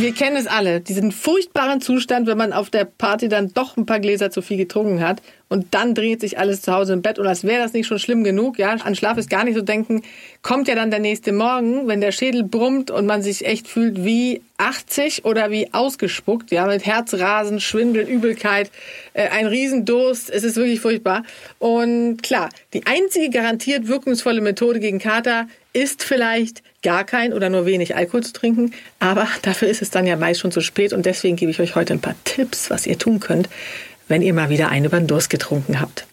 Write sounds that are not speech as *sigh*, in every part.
Wir kennen es alle, diesen furchtbaren Zustand, wenn man auf der Party dann doch ein paar Gläser zu viel getrunken hat und dann dreht sich alles zu Hause im Bett. Und als wäre das nicht schon schlimm genug, ja, an Schlaf ist gar nicht so denken, kommt ja dann der nächste Morgen, wenn der Schädel brummt und man sich echt fühlt wie 80 oder wie ausgespuckt, ja, mit Herzrasen, Schwindel, Übelkeit, äh, ein Riesendurst, es ist wirklich furchtbar. Und klar, die einzige garantiert wirkungsvolle Methode gegen Kater ist vielleicht gar kein oder nur wenig Alkohol zu trinken, aber *laughs* dafür ist es dann ja meist schon zu spät. Und deswegen gebe ich euch heute ein paar Tipps, was ihr tun könnt, wenn ihr mal wieder einen über getrunken habt.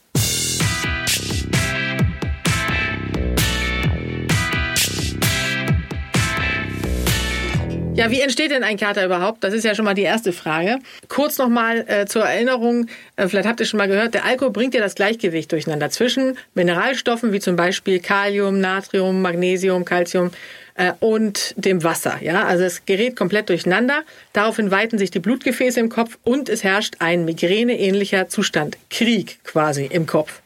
Ja, wie entsteht denn ein Kater überhaupt? Das ist ja schon mal die erste Frage. Kurz nochmal äh, zur Erinnerung, äh, vielleicht habt ihr schon mal gehört, der Alkohol bringt ja das Gleichgewicht durcheinander zwischen Mineralstoffen wie zum Beispiel Kalium, Natrium, Magnesium, Calcium äh, und dem Wasser. Ja, also es gerät komplett durcheinander. Daraufhin weiten sich die Blutgefäße im Kopf und es herrscht ein migräneähnlicher Zustand, Krieg quasi im Kopf.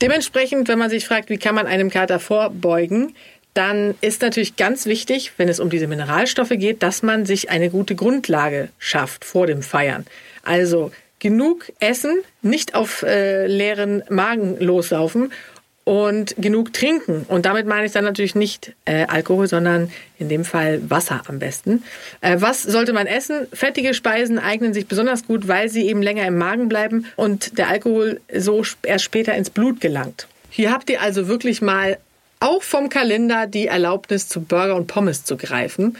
Dementsprechend, wenn man sich fragt, wie kann man einem Kater vorbeugen, dann ist natürlich ganz wichtig, wenn es um diese Mineralstoffe geht, dass man sich eine gute Grundlage schafft vor dem Feiern. Also genug essen, nicht auf äh, leeren Magen loslaufen und genug trinken. Und damit meine ich dann natürlich nicht äh, Alkohol, sondern in dem Fall Wasser am besten. Äh, was sollte man essen? Fettige Speisen eignen sich besonders gut, weil sie eben länger im Magen bleiben und der Alkohol so erst später ins Blut gelangt. Hier habt ihr also wirklich mal auch vom Kalender die Erlaubnis zu Burger und Pommes zu greifen.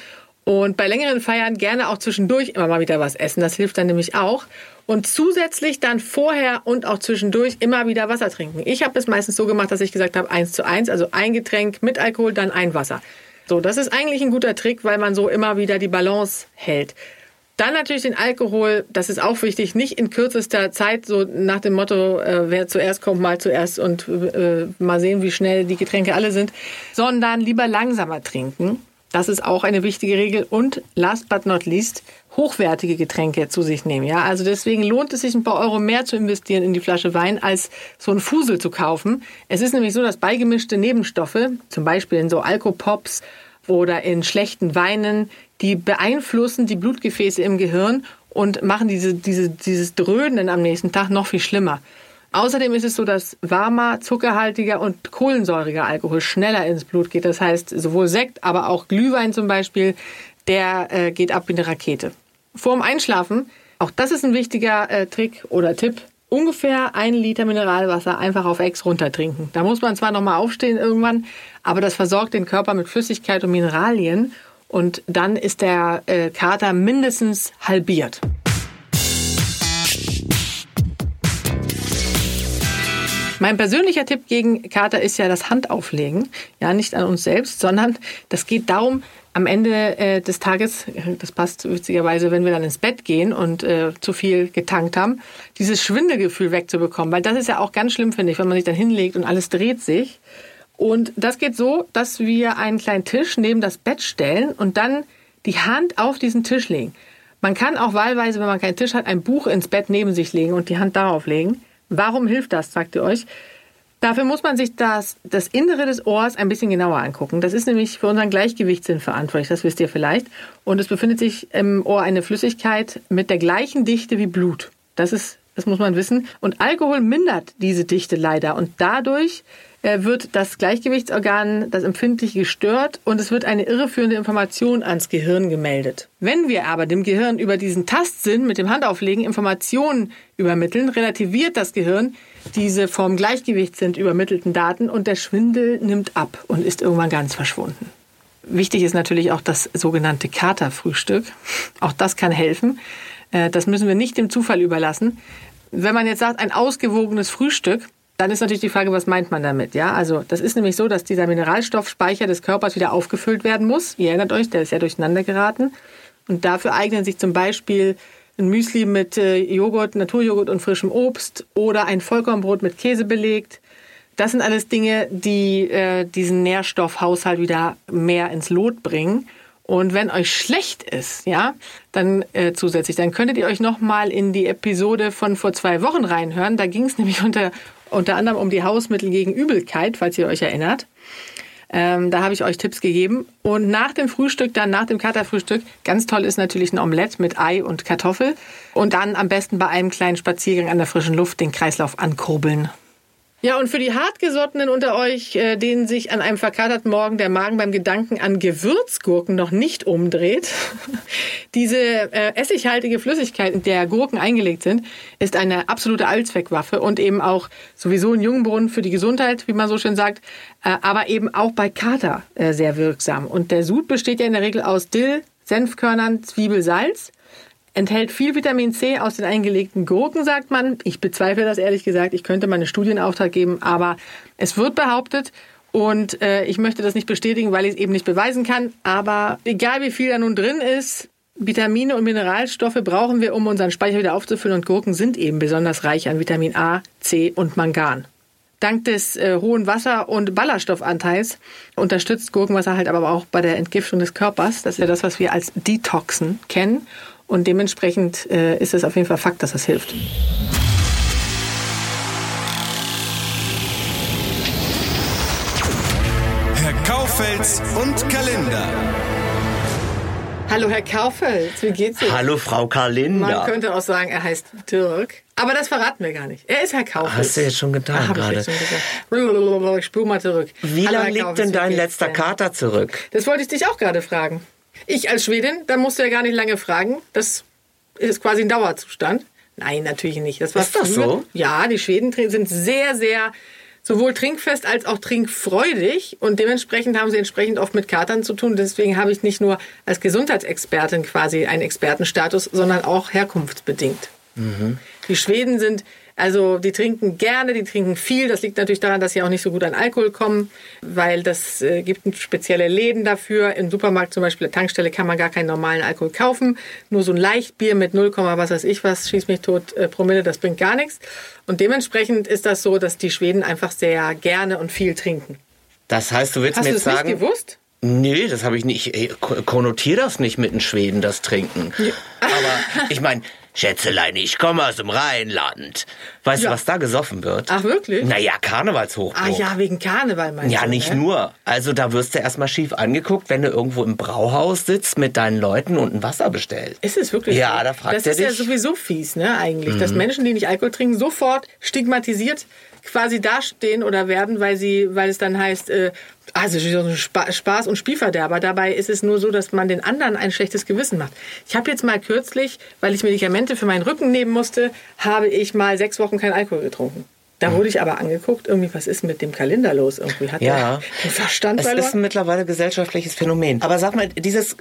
Und bei längeren Feiern gerne auch zwischendurch immer mal wieder was essen. Das hilft dann nämlich auch. Und zusätzlich dann vorher und auch zwischendurch immer wieder Wasser trinken. Ich habe es meistens so gemacht, dass ich gesagt habe, eins zu eins, also ein Getränk mit Alkohol, dann ein Wasser. So, das ist eigentlich ein guter Trick, weil man so immer wieder die Balance hält. Dann natürlich den Alkohol, das ist auch wichtig, nicht in kürzester Zeit, so nach dem Motto, äh, wer zuerst kommt, mal zuerst und äh, mal sehen, wie schnell die Getränke alle sind, sondern lieber langsamer trinken. Das ist auch eine wichtige Regel. Und last but not least, hochwertige Getränke zu sich nehmen. Ja, also deswegen lohnt es sich ein paar Euro mehr zu investieren in die Flasche Wein, als so ein Fusel zu kaufen. Es ist nämlich so, dass beigemischte Nebenstoffe, zum Beispiel in so Alkopops oder in schlechten Weinen, die beeinflussen die Blutgefäße im Gehirn und machen diese, diese, dieses Dröhnen am nächsten Tag noch viel schlimmer. Außerdem ist es so, dass warmer, zuckerhaltiger und kohlensäuriger Alkohol schneller ins Blut geht. Das heißt, sowohl Sekt, aber auch Glühwein zum Beispiel, der äh, geht ab wie eine Rakete. Vorm Einschlafen, auch das ist ein wichtiger äh, Trick oder Tipp, ungefähr ein Liter Mineralwasser einfach auf Ex runtertrinken. Da muss man zwar nochmal aufstehen irgendwann, aber das versorgt den Körper mit Flüssigkeit und Mineralien und dann ist der äh, Kater mindestens halbiert. Mein persönlicher Tipp gegen Kater ist ja das Handauflegen. Ja, nicht an uns selbst, sondern das geht darum, am Ende äh, des Tages, das passt witzigerweise, wenn wir dann ins Bett gehen und äh, zu viel getankt haben, dieses Schwindelgefühl wegzubekommen. Weil das ist ja auch ganz schlimm, finde ich, wenn man sich dann hinlegt und alles dreht sich. Und das geht so, dass wir einen kleinen Tisch neben das Bett stellen und dann die Hand auf diesen Tisch legen. Man kann auch wahlweise, wenn man keinen Tisch hat, ein Buch ins Bett neben sich legen und die Hand darauf legen. Warum hilft das, sagt ihr euch? Dafür muss man sich das, das Innere des Ohrs ein bisschen genauer angucken. Das ist nämlich für unseren Gleichgewichtssinn verantwortlich, das wisst ihr vielleicht. Und es befindet sich im Ohr eine Flüssigkeit mit der gleichen Dichte wie Blut. Das ist, das muss man wissen. Und Alkohol mindert diese Dichte leider. Und dadurch wird das Gleichgewichtsorgan, das Empfindliche gestört und es wird eine irreführende Information ans Gehirn gemeldet. Wenn wir aber dem Gehirn über diesen Tastsinn mit dem Handauflegen Informationen übermitteln, relativiert das Gehirn diese vom Gleichgewichtssinn übermittelten Daten und der Schwindel nimmt ab und ist irgendwann ganz verschwunden. Wichtig ist natürlich auch das sogenannte Katerfrühstück. Auch das kann helfen. Äh, das müssen wir nicht dem Zufall überlassen. Wenn man jetzt sagt, ein ausgewogenes Frühstück, dann ist natürlich die Frage, was meint man damit? Ja, also das ist nämlich so, dass dieser Mineralstoffspeicher des Körpers wieder aufgefüllt werden muss. Ihr erinnert euch, der ist ja durcheinander geraten. Und dafür eignen sich zum Beispiel ein Müsli mit äh, Joghurt, Naturjoghurt und frischem Obst oder ein Vollkornbrot mit Käse belegt. Das sind alles Dinge, die äh, diesen Nährstoffhaushalt wieder mehr ins Lot bringen. Und wenn euch schlecht ist, ja, dann äh, zusätzlich, dann könntet ihr euch noch mal in die Episode von vor zwei Wochen reinhören. Da ging es *laughs* nämlich unter, unter anderem um die Hausmittel gegen Übelkeit, falls ihr euch erinnert. Ähm, da habe ich euch Tipps gegeben. Und nach dem Frühstück, dann nach dem Katerfrühstück, ganz toll ist natürlich ein Omelett mit Ei und Kartoffel. Und dann am besten bei einem kleinen Spaziergang an der frischen Luft den Kreislauf ankurbeln. Ja, und für die Hartgesottenen unter euch, äh, denen sich an einem verkaterten Morgen der Magen beim Gedanken an Gewürzgurken noch nicht umdreht, *laughs* diese äh, essighaltige Flüssigkeit, in der Gurken eingelegt sind, ist eine absolute Allzweckwaffe und eben auch sowieso ein Jungbrunnen für die Gesundheit, wie man so schön sagt, äh, aber eben auch bei Kater äh, sehr wirksam. Und der Sud besteht ja in der Regel aus Dill, Senfkörnern, Zwiebel, Salz enthält viel Vitamin C aus den eingelegten Gurken, sagt man. Ich bezweifle das ehrlich gesagt. Ich könnte mal einen Studienauftrag geben, aber es wird behauptet. Und äh, ich möchte das nicht bestätigen, weil ich es eben nicht beweisen kann. Aber egal wie viel da nun drin ist, Vitamine und Mineralstoffe brauchen wir, um unseren Speicher wieder aufzufüllen. Und Gurken sind eben besonders reich an Vitamin A, C und Mangan. Dank des äh, hohen Wasser- und Ballaststoffanteils unterstützt Gurkenwasser halt aber auch bei der Entgiftung des Körpers. Das ist ja das, was wir als Detoxen kennen. Und dementsprechend äh, ist es auf jeden Fall Fakt, dass das hilft. Herr Kaufels und Kalender. Hallo Herr Kaufels, wie geht's Ihnen? Hallo Frau Kalender. Man könnte auch sagen, er heißt Dirk. Aber das verraten wir gar nicht. Er ist Herr Kaufels. Hast du jetzt schon getan Ah, hab gerade? Ich, jetzt schon gesagt. ich spur mal zurück. Wie lange liegt denn dein letzter denn? Kater zurück? Das wollte ich dich auch gerade fragen. Ich als Schwedin, da musst du ja gar nicht lange fragen. Das ist quasi ein Dauerzustand. Nein, natürlich nicht. Das war Ist das so? Ja, die Schweden sind sehr, sehr sowohl trinkfest als auch trinkfreudig und dementsprechend haben sie entsprechend oft mit Katern zu tun. Deswegen habe ich nicht nur als Gesundheitsexpertin quasi einen Expertenstatus, sondern auch herkunftsbedingt. Die Schweden sind, also die trinken gerne, die trinken viel. Das liegt natürlich daran, dass sie auch nicht so gut an Alkohol kommen, weil das äh, gibt spezielle Läden dafür. Im Supermarkt zum Beispiel, der Tankstelle, kann man gar keinen normalen Alkohol kaufen. Nur so ein Leichtbier mit 0, was weiß ich was, schieß mich tot, äh, Promille, das bringt gar nichts. Und dementsprechend ist das so, dass die Schweden einfach sehr gerne und viel trinken. Das heißt, du willst Hast mir du jetzt das sagen... nicht gewusst? Nee, das habe ich nicht. Ich ko- konnotiere das nicht mit den Schweden, das Trinken. Aber ich meine, Schätzelein, ich komme aus dem Rheinland. Weißt Ja. du, was da gesoffen wird? Ach, wirklich? Naja, Karnevalshochburg. Ah ja, wegen Karneval meinst Ja, du, nicht ne? nur. Also da wirst du erstmal schief angeguckt, wenn du irgendwo im Brauhaus sitzt mit deinen Leuten und ein Wasser bestellst. Ist es wirklich Ja, da fragt Das ist ja dich. Mhm. sowieso fies, ne, eigentlich. Dass Menschen, die nicht Alkohol trinken, sofort stigmatisiert quasi dastehen oder werden, weil sie, weil es dann heißt, äh, also so ein Spa Spaß und Spielverderber. Dabei ist es nur so, dass man den anderen ein schlechtes Gewissen macht. Ich habe jetzt mal kürzlich, weil ich Medikamente für meinen Rücken nehmen musste, habe ich mal sechs Wochen keinen Alkohol getrunken. Da wurde ich aber angeguckt, irgendwie, was ist mit dem Kalender los? Irgendwie hat Ja. der Verstand Es ist ein mittlerweile gesellschaftliches Phänomen. Aber sag mal, dieses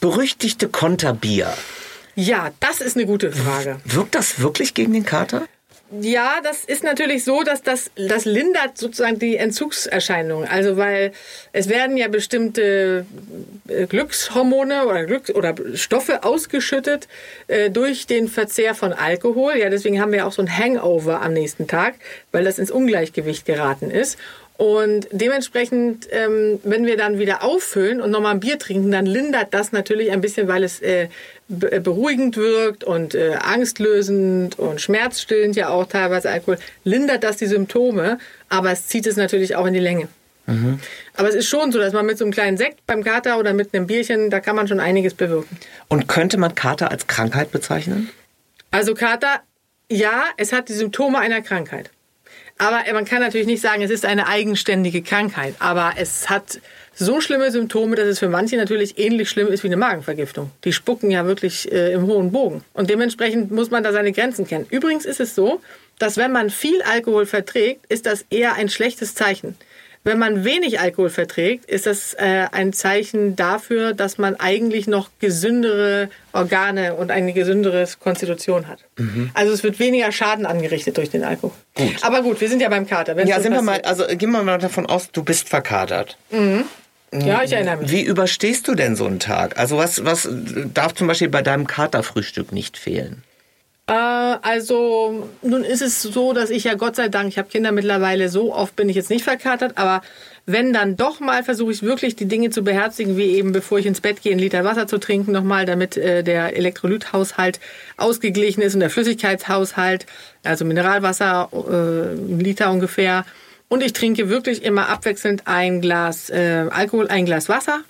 berüchtigte Konterbier, Ja, das ist eine gute Frage. wirkt das wirklich gegen den Kater? Ja, das ist natürlich so, dass das, das lindert sozusagen die Entzugserscheinungen. Also weil es werden ja bestimmte äh, Glückshormone oder Glücks oder Stoffe ausgeschüttet äh, durch den Verzehr von Alkohol. Ja, deswegen haben wir auch so ein Hangover am nächsten Tag, weil das ins Ungleichgewicht geraten ist. Und dementsprechend, ähm, wenn wir dann wieder auffüllen und nochmal ein Bier trinken, dann lindert das natürlich ein bisschen, weil es äh, äh, beruhigend wirkt und äh, angstlösend und schmerzstillend ja auch teilweise Alkohol, lindert das die Symptome, aber es zieht es natürlich auch in die Länge. Aber es ist schon so, dass man mit so einem kleinen Sekt beim Kater oder mit einem Bierchen, da kann man schon einiges bewirken. Und könnte man Kater als Krankheit bezeichnen? Also Kater, ja, es hat die Symptome einer Krankheit. Aber man kann natürlich nicht sagen, es ist eine eigenständige Krankheit. Aber es hat so schlimme Symptome, dass es für manche natürlich ähnlich schlimm ist wie eine Magenvergiftung. Die spucken ja wirklich äh, im hohen Bogen. Und dementsprechend muss man da seine Grenzen kennen. Übrigens ist es so, dass wenn man viel Alkohol verträgt, ist das eher ein schlechtes Zeichen. Wenn man wenig Alkohol verträgt, ist das äh, ein Zeichen dafür, dass man eigentlich noch gesündere Organe und eine gesündere Konstitution hat. Also es wird weniger Schaden angerichtet durch den Alkohol. Aber gut, wir sind ja beim Kater. Wenn's Ja, sind wir mal, also gehen wir mal davon aus, du bist verkatert. Ja, ich erinnere mich. Wie überstehst du denn so einen Tag? Also was, was darf zum Beispiel bei deinem Katerfrühstück nicht fehlen? Äh, also, nun ist es so, dass ich ja Gott sei Dank, ich habe Kinder mittlerweile, so oft bin ich jetzt nicht verkatert, aber wenn dann doch mal, versuche ich wirklich die Dinge zu beherzigen, wie eben bevor ich ins Bett gehe, einen Liter Wasser zu trinken nochmal, damit äh, der Elektrolythaushalt ausgeglichen ist und der Flüssigkeitshaushalt, also Mineralwasser, äh, ein Liter ungefähr. Und ich trinke wirklich immer abwechselnd ein Glas äh, Alkohol, ein Glas Wasser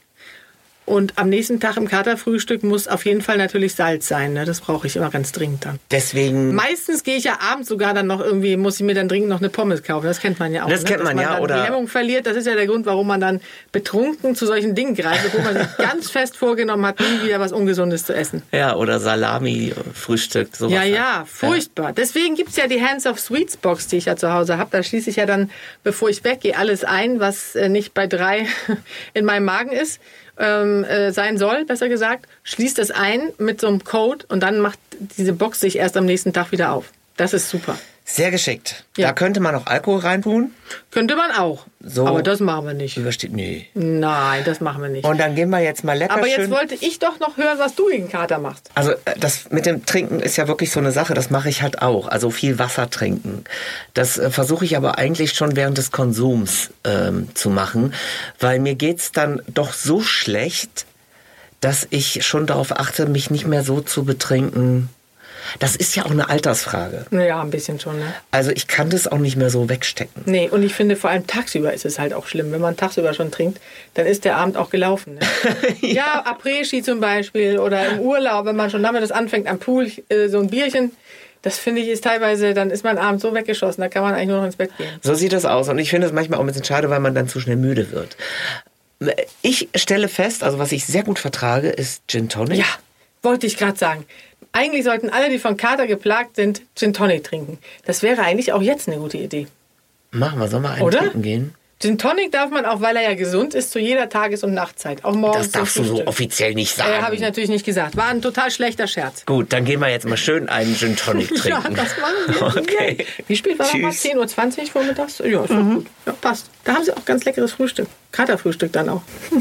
und am nächsten Tag im Katerfrühstück muss auf jeden Fall natürlich Salz sein. Ne? Das brauche ich immer ganz dringend dann. Deswegen. Meistens gehe ich ja abends sogar dann noch irgendwie, muss ich mir dann dringend noch eine Pommes kaufen. Das kennt man ja auch. Das ne? kennt man Dass ja, oder- Die Hemmung verliert. Das ist ja der Grund, warum man dann betrunken zu solchen Dingen greift, obwohl man sich *laughs* ganz fest vorgenommen hat, nie wieder was Ungesundes zu essen. Ja, oder Salami-Frühstück, sowas. Ja, halt. ja, furchtbar. Deswegen gibt's ja die Hands of Sweets Box, die ich ja zu Hause habe. Da schließe ich ja dann, bevor ich weggehe, alles ein, was äh, nicht bei drei *laughs* in meinem Magen ist, ähm, äh, sein soll, besser gesagt. Schließt es ein mit so einem Code und dann macht diese Box sich erst am nächsten Tag wieder auf. Das ist super. Sehr geschickt. Ja. Da könnte man noch Alkohol reintun. Könnte man auch. So. Aber das machen wir nicht. Übersteht, nee. Nein, das machen wir nicht. Und dann gehen wir jetzt mal lecker Aber jetzt schön. wollte ich doch noch hören, was du gegen Kater machst. Also äh, das mit dem Trinken ist ja wirklich so eine Sache, das mache ich halt auch. Also viel Wasser trinken. Das äh, versuche ich aber eigentlich schon während des Konsums ähm, zu machen, weil mir geht's dann doch so schlecht, dass ich schon darauf achte, mich nicht mehr so zu betrinken. Das ist ja auch eine Altersfrage. Naja, ein bisschen schon, ne? Also ich kann das auch nicht mehr so wegstecken. Nee, und ich finde vor allem tagsüber ist es halt auch schlimm. Wenn man tagsüber schon trinkt, dann ist der Abend auch gelaufen. Ne? *laughs* ja, Après-Ski zum Beispiel oder im Urlaub, wenn man schon damit das anfängt am Pool, äh, so ein Bierchen. Das finde ich ist teilweise, dann ist man abends so weggeschossen, da kann man eigentlich nur noch ins Bett gehen. So sieht das aus. Und ich finde es manchmal auch ein bisschen schade, weil man dann zu schnell müde wird. Ich stelle fest, also was ich sehr gut vertrage, ist Gin Tonic. Ja, wollte ich gerade sagen. Eigentlich sollten alle, die von Kater geplagt sind, Gin Tonic trinken. Das wäre eigentlich auch jetzt eine gute Idee. Machen wir, sollen wir einen Oder? trinken gehen? Gin Tonic darf man auch, weil er ja gesund ist, zu jeder Tages- und Nachtzeit. Auch morgens Das darfst du so offiziell nicht sagen. Äh, Habe ich natürlich nicht gesagt. War ein total schlechter Scherz. Gut, dann gehen wir jetzt mal schön einen Gin Tonic *laughs* Ja, trinken. das machen wir. *laughs* Okay. Wie spät war das? Tschüss. 10.20 Uhr vormittags? Ja, ist doch gut. Ja, passt. Da haben sie auch ganz leckeres Frühstück. Katerfrühstück dann auch. *laughs*